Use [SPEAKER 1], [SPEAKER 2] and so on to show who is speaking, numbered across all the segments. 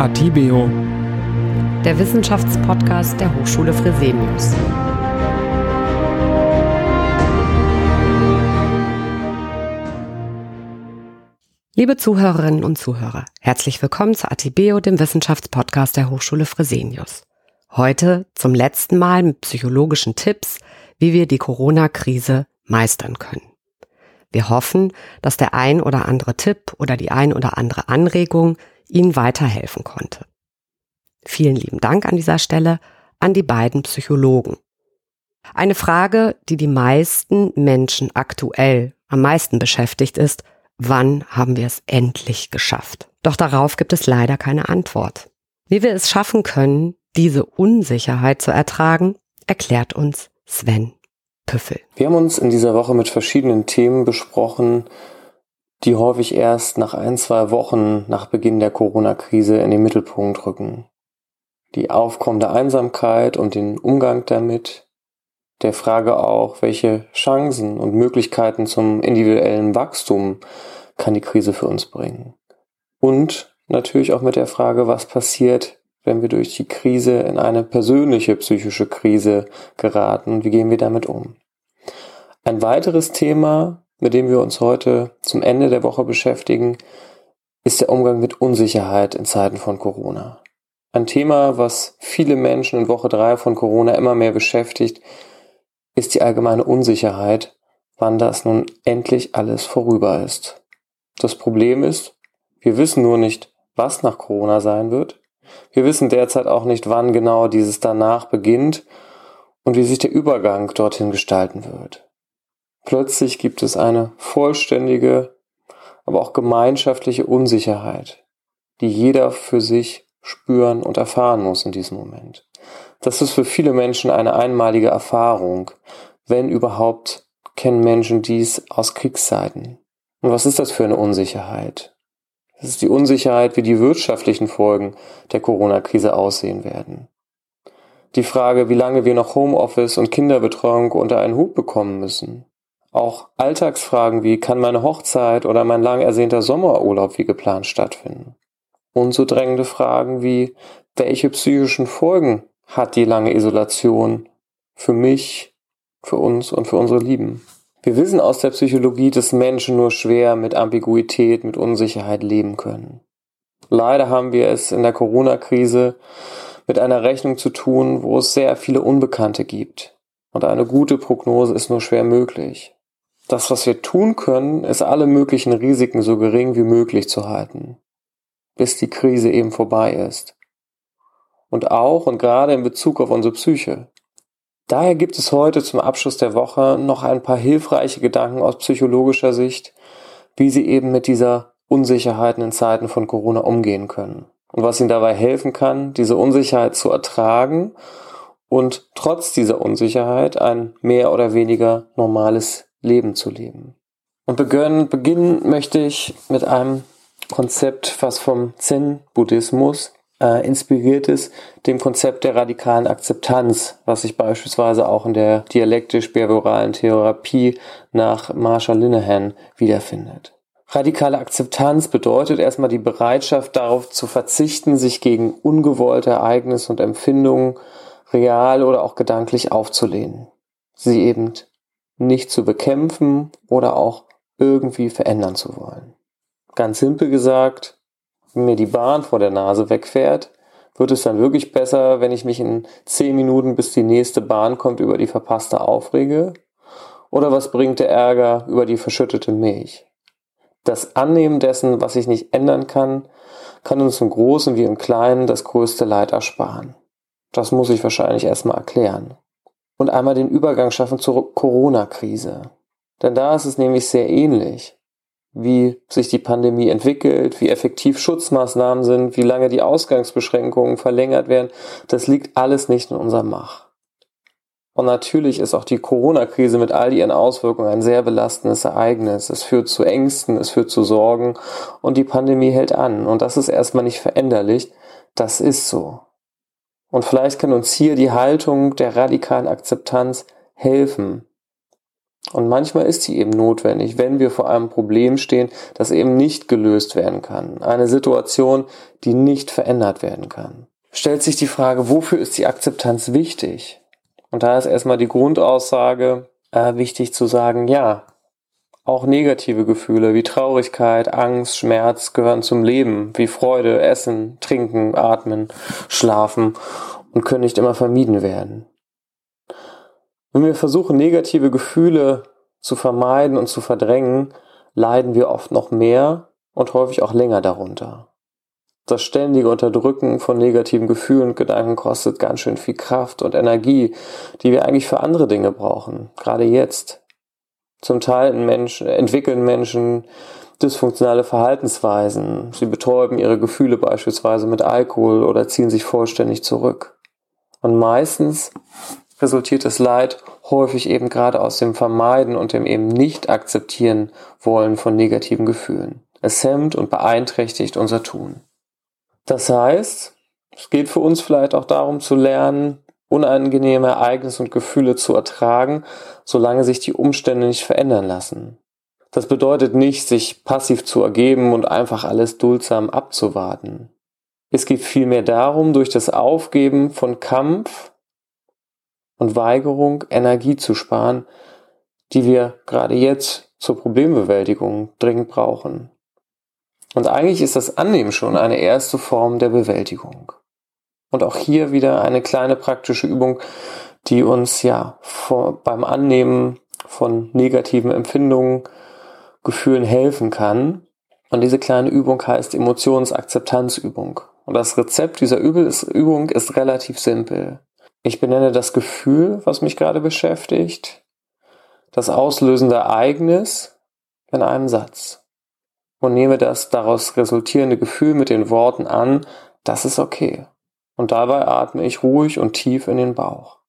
[SPEAKER 1] Atibeo,
[SPEAKER 2] der Wissenschaftspodcast der Hochschule Fresenius. Liebe Zuhörerinnen und Zuhörer, herzlich willkommen zu Atibeo, dem Wissenschaftspodcast der Hochschule Fresenius. Heute zum letzten Mal mit psychologischen Tipps, wie wir die Corona-Krise meistern können. Wir hoffen, dass der ein oder andere Tipp oder die ein oder andere Anregung Ihnen weiterhelfen konnte. Vielen lieben Dank an dieser Stelle an die beiden Psychologen. Eine Frage, die die meisten Menschen aktuell am meisten beschäftigt ist, wann haben wir es endlich geschafft? Doch darauf gibt es leider keine Antwort. Wie wir es schaffen können, diese Unsicherheit zu ertragen, erklärt uns Sven Püffel.
[SPEAKER 3] Wir haben uns in dieser Woche mit verschiedenen Themen besprochen, die häufig erst nach ein, zwei Wochen nach Beginn der Corona-Krise in den Mittelpunkt rücken. Die aufkommende Einsamkeit und den Umgang damit, der Frage auch, welche Chancen und Möglichkeiten zum individuellen Wachstum kann die Krise für uns bringen. Und natürlich auch mit der Frage, was passiert, wenn wir durch die Krise in eine persönliche psychische Krise geraten und wie gehen wir damit um. Ein weiteres Thema, mit dem wir uns heute zum Ende der Woche beschäftigen, ist der Umgang mit Unsicherheit in Zeiten von Corona. Ein Thema, was viele Menschen in Woche drei von Corona immer mehr beschäftigt, ist die allgemeine Unsicherheit, wann das nun endlich alles vorüber ist. Das Problem ist, wir wissen nur nicht, was nach Corona sein wird. Wir wissen derzeit auch nicht, wann genau dieses danach beginnt und wie sich der Übergang dorthin gestalten wird. Plötzlich gibt es eine vollständige, aber auch gemeinschaftliche Unsicherheit, die jeder für sich spüren und erfahren muss in diesem Moment. Das ist für viele Menschen eine einmalige Erfahrung. Wenn überhaupt, kennen Menschen dies aus Kriegszeiten. Und was ist das für eine Unsicherheit? Das ist die Unsicherheit, wie die wirtschaftlichen Folgen der Corona-Krise aussehen werden. Die Frage, wie lange wir noch Homeoffice und Kinderbetreuung unter einen Hut bekommen müssen. Auch Alltagsfragen wie kann meine Hochzeit oder mein lang ersehnter Sommerurlaub wie geplant stattfinden? Und so drängende Fragen wie welche psychischen Folgen hat die lange Isolation für mich, für uns und für unsere Lieben? Wir wissen aus der Psychologie, dass Menschen nur schwer mit Ambiguität, mit Unsicherheit leben können. Leider haben wir es in der Corona-Krise mit einer Rechnung zu tun, wo es sehr viele Unbekannte gibt. Und eine gute Prognose ist nur schwer möglich. Das, was wir tun können, ist alle möglichen Risiken so gering wie möglich zu halten, bis die Krise eben vorbei ist. Und auch und gerade in Bezug auf unsere Psyche. Daher gibt es heute zum Abschluss der Woche noch ein paar hilfreiche Gedanken aus psychologischer Sicht, wie Sie eben mit dieser Unsicherheiten in Zeiten von Corona umgehen können und was Ihnen dabei helfen kann, diese Unsicherheit zu ertragen und trotz dieser Unsicherheit ein mehr oder weniger normales Leben zu leben. Und beginnen, beginnen möchte ich mit einem Konzept, was vom Zen-Buddhismus äh, inspiriert ist, dem Konzept der radikalen Akzeptanz, was sich beispielsweise auch in der dialektisch-behavioralen Therapie nach Marshall Linehan wiederfindet. Radikale Akzeptanz bedeutet erstmal die Bereitschaft darauf zu verzichten, sich gegen ungewollte Ereignisse und Empfindungen real oder auch gedanklich aufzulehnen. Sie eben nicht zu bekämpfen oder auch irgendwie verändern zu wollen. Ganz simpel gesagt, wenn mir die Bahn vor der Nase wegfährt, wird es dann wirklich besser, wenn ich mich in zehn Minuten bis die nächste Bahn kommt über die verpasste aufrege? Oder was bringt der Ärger über die verschüttete Milch? Das Annehmen dessen, was ich nicht ändern kann, kann uns im Großen wie im Kleinen das größte Leid ersparen. Das muss ich wahrscheinlich erstmal erklären und einmal den Übergang schaffen zur Corona-Krise. Denn da ist es nämlich sehr ähnlich, wie sich die Pandemie entwickelt, wie effektiv Schutzmaßnahmen sind, wie lange die Ausgangsbeschränkungen verlängert werden. Das liegt alles nicht in unserer Macht. Und natürlich ist auch die Corona-Krise mit all ihren Auswirkungen ein sehr belastendes Ereignis. Es führt zu Ängsten, es führt zu Sorgen und die Pandemie hält an. Und das ist erstmal nicht veränderlich. Das ist so. Und vielleicht kann uns hier die Haltung der radikalen Akzeptanz helfen, Und manchmal ist sie eben notwendig, wenn wir vor einem Problem stehen, das eben nicht gelöst werden kann. Eine Situation, die nicht verändert werden kann. Stellt sich die Frage, wofür ist die Akzeptanz wichtig? Und da ist erstmal die Grundaussage äh, wichtig zu sagen, ja, auch negative Gefühle wie Traurigkeit, Angst, Schmerz gehören zum Leben, wie Freude, Essen, Trinken, Atmen, Schlafen und können nicht immer vermieden werden. Wenn wir versuchen, negative Gefühle zu vermeiden und zu verdrängen, leiden wir oft noch mehr und häufig auch länger darunter. Das ständige Unterdrücken von negativen Gefühlen und Gedanken kostet ganz schön viel Kraft und Energie, die wir eigentlich für andere Dinge brauchen, gerade jetzt. Zum Teil Menschen, entwickeln Menschen dysfunktionale Verhaltensweisen. Sie betäuben ihre Gefühle beispielsweise mit Alkohol oder ziehen sich vollständig zurück. Und meistens resultiert das Leid häufig eben gerade aus dem Vermeiden und dem eben nicht akzeptieren wollen von negativen Gefühlen. Es hemmt und beeinträchtigt unser Tun. Das heißt, es geht für uns vielleicht auch darum zu lernen, unangenehme Ereignisse und Gefühle zu ertragen, solange sich die Umstände nicht verändern lassen. Das bedeutet nicht, sich passiv zu ergeben und einfach alles duldsam abzuwarten. Es geht vielmehr darum, durch das Aufgeben von Kampf und Weigerung Energie zu sparen, die wir gerade jetzt zur Problembewältigung dringend brauchen. Und eigentlich ist das Annehmen schon eine erste Form der Bewältigung. Und auch hier wieder eine kleine praktische Übung, die uns ja vor, beim Annehmen von negativen Empfindungen, Gefühlen helfen kann. Und diese kleine Übung heißt Emotionsakzeptanzübung. Und das Rezept dieser Übung ist relativ simpel. Ich benenne das Gefühl, was mich gerade beschäftigt, das auslösende Ereignis in einem Satz und nehme das daraus resultierende Gefühl mit den Worten an, das ist okay. Und dabei atme ich ruhig und tief in den Bauch.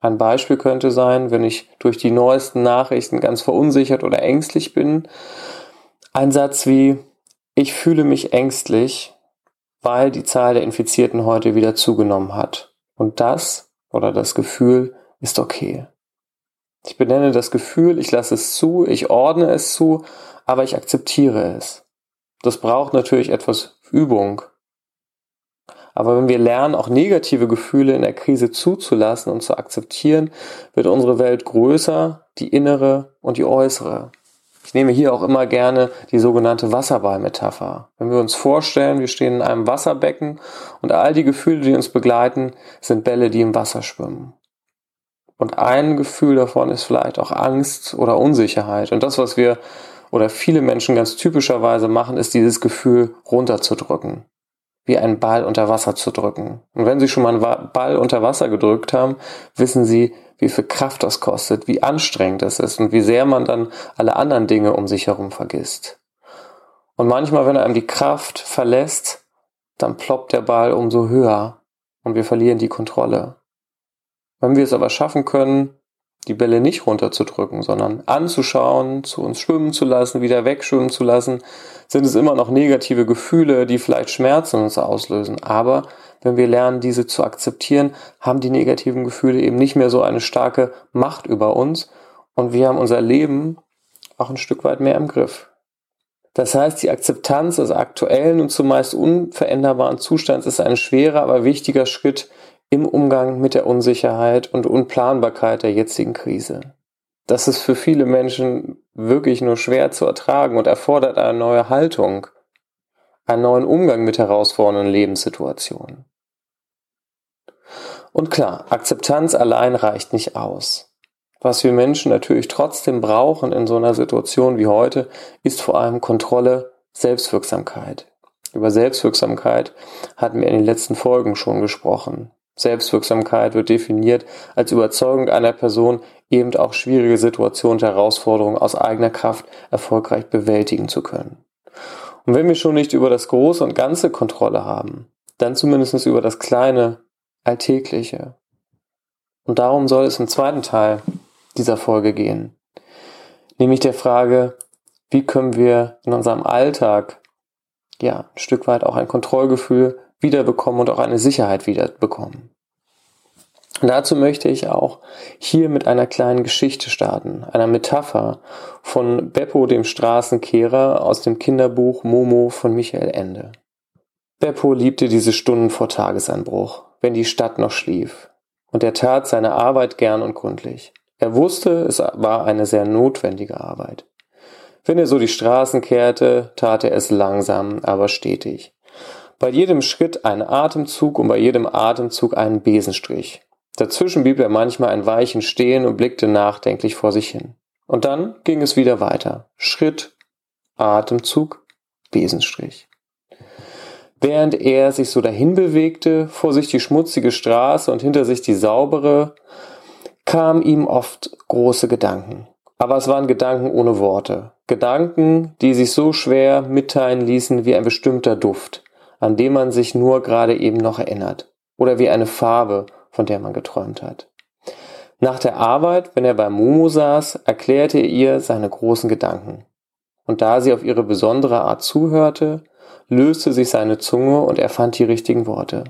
[SPEAKER 3] Ein Beispiel könnte sein, wenn ich durch die neuesten Nachrichten ganz verunsichert oder ängstlich bin, ein Satz wie ich fühle mich ängstlich, weil die Zahl der Infizierten heute wieder zugenommen hat. Und das oder das Gefühl ist okay. Ich benenne das Gefühl, ich lasse es zu, ich ordne es zu, aber ich akzeptiere es. Das braucht natürlich etwas Übung. Aber wenn wir lernen, auch negative Gefühle in der Krise zuzulassen und zu akzeptieren, wird unsere Welt größer, die innere und die äußere. Ich nehme hier auch immer gerne die sogenannte Wasserball-Metapher. Wenn wir uns vorstellen, wir stehen in einem Wasserbecken und all die Gefühle, die uns begleiten, sind Bälle, die im Wasser schwimmen. Und ein Gefühl davon ist vielleicht auch Angst oder Unsicherheit. Und das, was wir oder viele Menschen ganz typischerweise machen, ist dieses Gefühl runterzudrücken. Wie einen Ball unter Wasser zu drücken. Und wenn Sie schon mal einen Ball unter Wasser gedrückt haben, wissen Sie, wie viel Kraft das kostet, wie anstrengend es ist und wie sehr man dann alle anderen Dinge um sich herum vergisst. Und manchmal, wenn einem die Kraft verlässt, dann ploppt der Ball umso höher und wir verlieren die Kontrolle. Wenn wir es aber schaffen können, die Bälle nicht runterzudrücken, sondern anzuschauen, zu uns schwimmen zu lassen, wieder wegschwimmen zu lassen, sind es immer noch negative Gefühle, die vielleicht Schmerzen uns auslösen. Aber wenn wir lernen, diese zu akzeptieren, haben die negativen Gefühle eben nicht mehr so eine starke Macht über uns und wir haben unser Leben auch ein Stück weit mehr im Griff. Das heißt, die Akzeptanz des aktuellen und zumeist unveränderbaren Zustands ist ein schwerer, aber wichtiger Schritt im Umgang mit der Unsicherheit und Unplanbarkeit der jetzigen Krise. Das ist für viele Menschen wirklich nur schwer zu ertragen und erfordert eine neue Haltung, einen neuen Umgang mit herausfordernden Lebenssituationen. Und klar, Akzeptanz allein reicht nicht aus. Was wir Menschen natürlich trotzdem brauchen in so einer Situation wie heute, ist vor allem Kontrolle, Selbstwirksamkeit. Über Selbstwirksamkeit hatten wir in den letzten Folgen schon gesprochen. Selbstwirksamkeit wird definiert als Überzeugung einer Person, eben auch schwierige Situationen und Herausforderungen aus eigener Kraft erfolgreich bewältigen zu können. Und wenn wir schon nicht über das Große und Ganze Kontrolle haben, dann zumindest über das Kleine, Alltägliche. Und darum soll es im zweiten Teil dieser Folge gehen. Nämlich der Frage, wie können wir in unserem Alltag ja ein Stück weit auch ein Kontrollgefühl wiederbekommen und auch eine Sicherheit wiederbekommen. Und dazu möchte ich auch hier mit einer kleinen Geschichte starten, einer Metapher von Beppo dem Straßenkehrer aus dem Kinderbuch Momo von Michael Ende. Beppo liebte diese Stunden vor Tagesanbruch, wenn die Stadt noch schlief, und er tat seine Arbeit gern und gründlich. Er wusste, es war eine sehr notwendige Arbeit. Wenn er so die Straßen kehrte, tat er es langsam, aber stetig. Bei jedem Schritt ein Atemzug und bei jedem Atemzug einen Besenstrich. Dazwischen blieb er manchmal ein Weichen stehen und blickte nachdenklich vor sich hin. Und dann ging es wieder weiter. Schritt, Atemzug, Besenstrich. Während er sich so dahin bewegte, vor sich die schmutzige Straße und hinter sich die saubere, kamen ihm oft große Gedanken. Aber es waren Gedanken ohne Worte. Gedanken, die sich so schwer mitteilen ließen wie ein bestimmter Duft, an dem man sich nur gerade eben noch erinnert. Oder wie eine Farbe, von der man geträumt hat. Nach der Arbeit, wenn er bei Momo saß, erklärte er ihr seine großen Gedanken. Und da sie auf ihre besondere Art zuhörte, löste sich seine Zunge und er fand die richtigen Worte.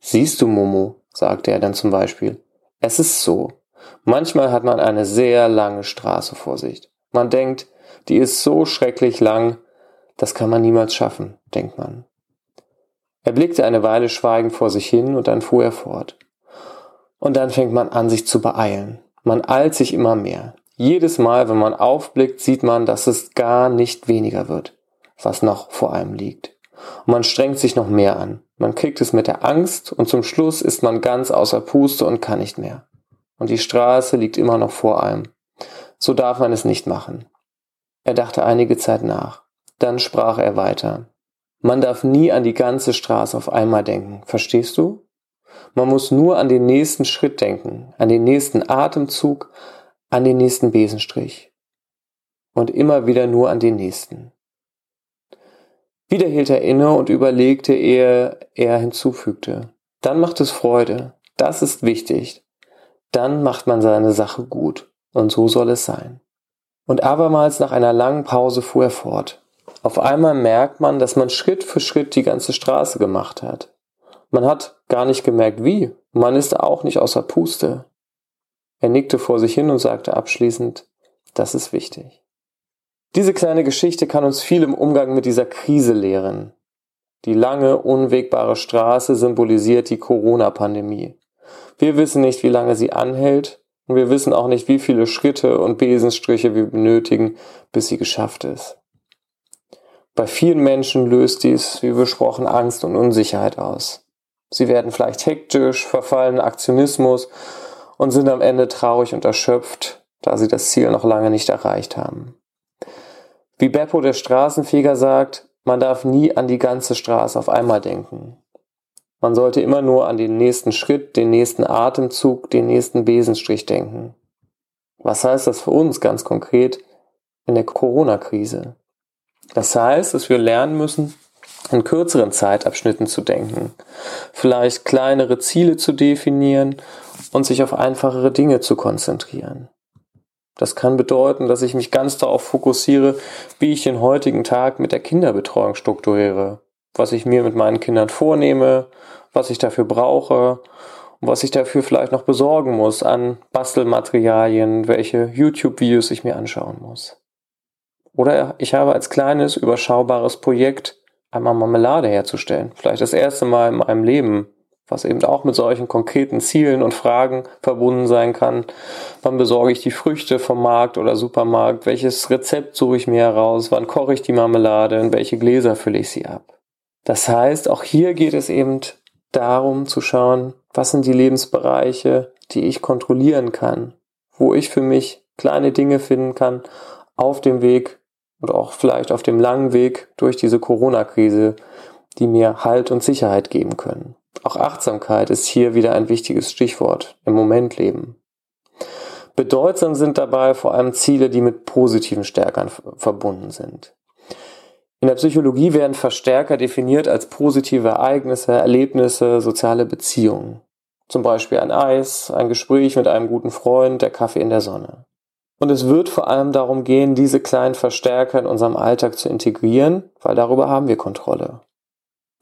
[SPEAKER 3] Siehst du, Momo, sagte er dann zum Beispiel, es ist so. Manchmal hat man eine sehr lange Straße vor sich. Man denkt, die ist so schrecklich lang, das kann man niemals schaffen, denkt man. Er blickte eine Weile schweigend vor sich hin und dann fuhr er fort. Und dann fängt man an, sich zu beeilen. Man eilt sich immer mehr. Jedes Mal, wenn man aufblickt, sieht man, dass es gar nicht weniger wird, was noch vor einem liegt. Und man strengt sich noch mehr an. Man kriegt es mit der Angst und zum Schluss ist man ganz außer Puste und kann nicht mehr. Und die Straße liegt immer noch vor einem. So darf man es nicht machen. Er dachte einige Zeit nach. Dann sprach er weiter. Man darf nie an die ganze Straße auf einmal denken. Verstehst du? Man muss nur an den nächsten Schritt denken, an den nächsten Atemzug, an den nächsten Besenstrich. Und immer wieder nur an den nächsten. Wieder hielt er inne und überlegte, ehe er hinzufügte. Dann macht es Freude. Das ist wichtig. Dann macht man seine Sache gut. Und so soll es sein. Und abermals nach einer langen Pause fuhr er fort. Auf einmal merkt man, dass man Schritt für Schritt die ganze Straße gemacht hat. Man hat gar nicht gemerkt, wie. Man ist auch nicht außer Puste. Er nickte vor sich hin und sagte abschließend, das ist wichtig. Diese kleine Geschichte kann uns viel im Umgang mit dieser Krise lehren. Die lange, unwegbare Straße symbolisiert die Corona-Pandemie. Wir wissen nicht, wie lange sie anhält und wir wissen auch nicht, wie viele Schritte und Besenstriche wir benötigen, bis sie geschafft ist. Bei vielen Menschen löst dies, wie besprochen, Angst und Unsicherheit aus. Sie werden vielleicht hektisch, verfallen Aktionismus und sind am Ende traurig und erschöpft, da sie das Ziel noch lange nicht erreicht haben. Wie Beppo der Straßenfeger sagt, man darf nie an die ganze Straße auf einmal denken. Man sollte immer nur an den nächsten Schritt, den nächsten Atemzug, den nächsten Besenstrich denken. Was heißt das für uns ganz konkret in der Corona-Krise? Das heißt, dass wir lernen müssen, in kürzeren Zeitabschnitten zu denken, vielleicht kleinere Ziele zu definieren und sich auf einfachere Dinge zu konzentrieren. Das kann bedeuten, dass ich mich ganz darauf fokussiere, wie ich den heutigen Tag mit der Kinderbetreuung strukturiere, was ich mir mit meinen Kindern vornehme, was ich dafür brauche und was ich dafür vielleicht noch besorgen muss an Bastelmaterialien, welche YouTube-Videos ich mir anschauen muss. Oder ich habe als kleines, überschaubares Projekt einmal Marmelade herzustellen. Vielleicht das erste Mal in meinem Leben was eben auch mit solchen konkreten Zielen und Fragen verbunden sein kann. Wann besorge ich die Früchte vom Markt oder Supermarkt? Welches Rezept suche ich mir heraus? Wann koche ich die Marmelade? In welche Gläser fülle ich sie ab? Das heißt, auch hier geht es eben darum zu schauen, was sind die Lebensbereiche, die ich kontrollieren kann, wo ich für mich kleine Dinge finden kann auf dem Weg und auch vielleicht auf dem langen Weg durch diese Corona-Krise, die mir Halt und Sicherheit geben können. Auch Achtsamkeit ist hier wieder ein wichtiges Stichwort im Moment leben. Bedeutsam sind dabei vor allem Ziele, die mit positiven Stärkern verbunden sind. In der Psychologie werden Verstärker definiert als positive Ereignisse, Erlebnisse, soziale Beziehungen. Zum Beispiel ein Eis, ein Gespräch mit einem guten Freund, der Kaffee in der Sonne. Und es wird vor allem darum gehen, diese kleinen Verstärker in unserem Alltag zu integrieren, weil darüber haben wir Kontrolle.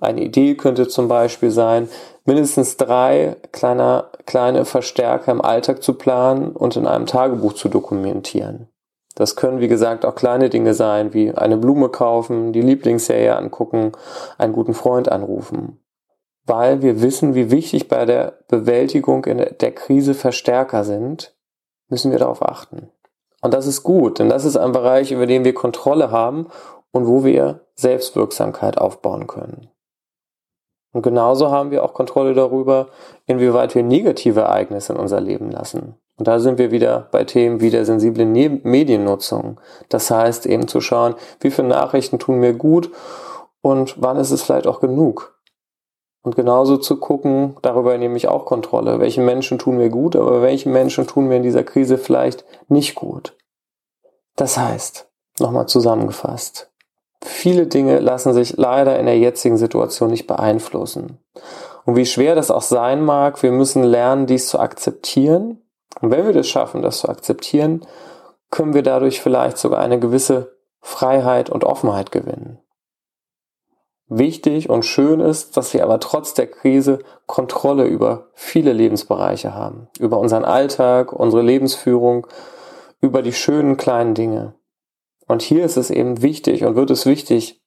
[SPEAKER 3] Eine Idee könnte zum Beispiel sein, mindestens drei kleiner kleine Verstärker im Alltag zu planen und in einem Tagebuch zu dokumentieren. Das können, wie gesagt, auch kleine Dinge sein, wie eine Blume kaufen, die Lieblingsserie angucken, einen guten Freund anrufen. Weil wir wissen, wie wichtig bei der Bewältigung in der Krise Verstärker sind, müssen wir darauf achten. Und das ist gut, denn das ist ein Bereich, über den wir Kontrolle haben und wo wir Selbstwirksamkeit aufbauen können. Und genauso haben wir auch Kontrolle darüber, inwieweit wir negative Ereignisse in unser Leben lassen. Und da sind wir wieder bei Themen wie der sensiblen Mediennutzung. Das heißt eben zu schauen, wie viele Nachrichten tun mir gut und wann ist es vielleicht auch genug. Und genauso zu gucken, darüber nehme ich auch Kontrolle. Welche Menschen tun mir gut, aber welche Menschen tun mir in dieser Krise vielleicht nicht gut. Das heißt, nochmal zusammengefasst, viele Dinge lassen sich leider in der jetzigen Situation nicht beeinflussen. Und wie schwer das auch sein mag, wir müssen lernen, dies zu akzeptieren. Und wenn wir das schaffen, das zu akzeptieren, können wir dadurch vielleicht sogar eine gewisse Freiheit und Offenheit gewinnen. Wichtig und schön ist, dass wir aber trotz der Krise Kontrolle über viele Lebensbereiche haben. Über unseren Alltag, unsere Lebensführung, über die schönen kleinen Dinge. Und hier ist es eben wichtig und wird es wichtig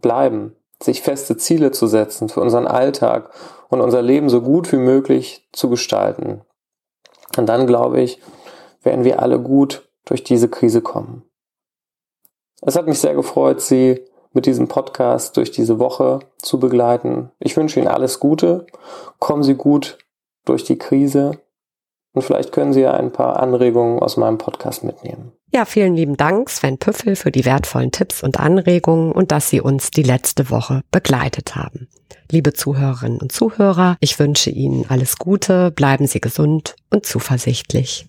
[SPEAKER 3] bleiben, sich feste Ziele zu setzen für unseren Alltag und unser Leben so gut wie möglich zu gestalten. Und dann, glaube ich, werden wir alle gut durch diese Krise kommen. Es hat mich sehr gefreut, Sie mit diesem Podcast durch diese Woche zu begleiten. Ich wünsche Ihnen alles Gute. Kommen Sie gut durch die Krise und vielleicht können Sie ja ein paar Anregungen aus meinem Podcast mitnehmen.
[SPEAKER 2] Ja, vielen lieben Dank, Sven Püffel, für die wertvollen Tipps und Anregungen und dass Sie uns die letzte Woche begleitet haben. Liebe Zuhörerinnen und Zuhörer, ich wünsche Ihnen alles Gute, bleiben Sie gesund und zuversichtlich.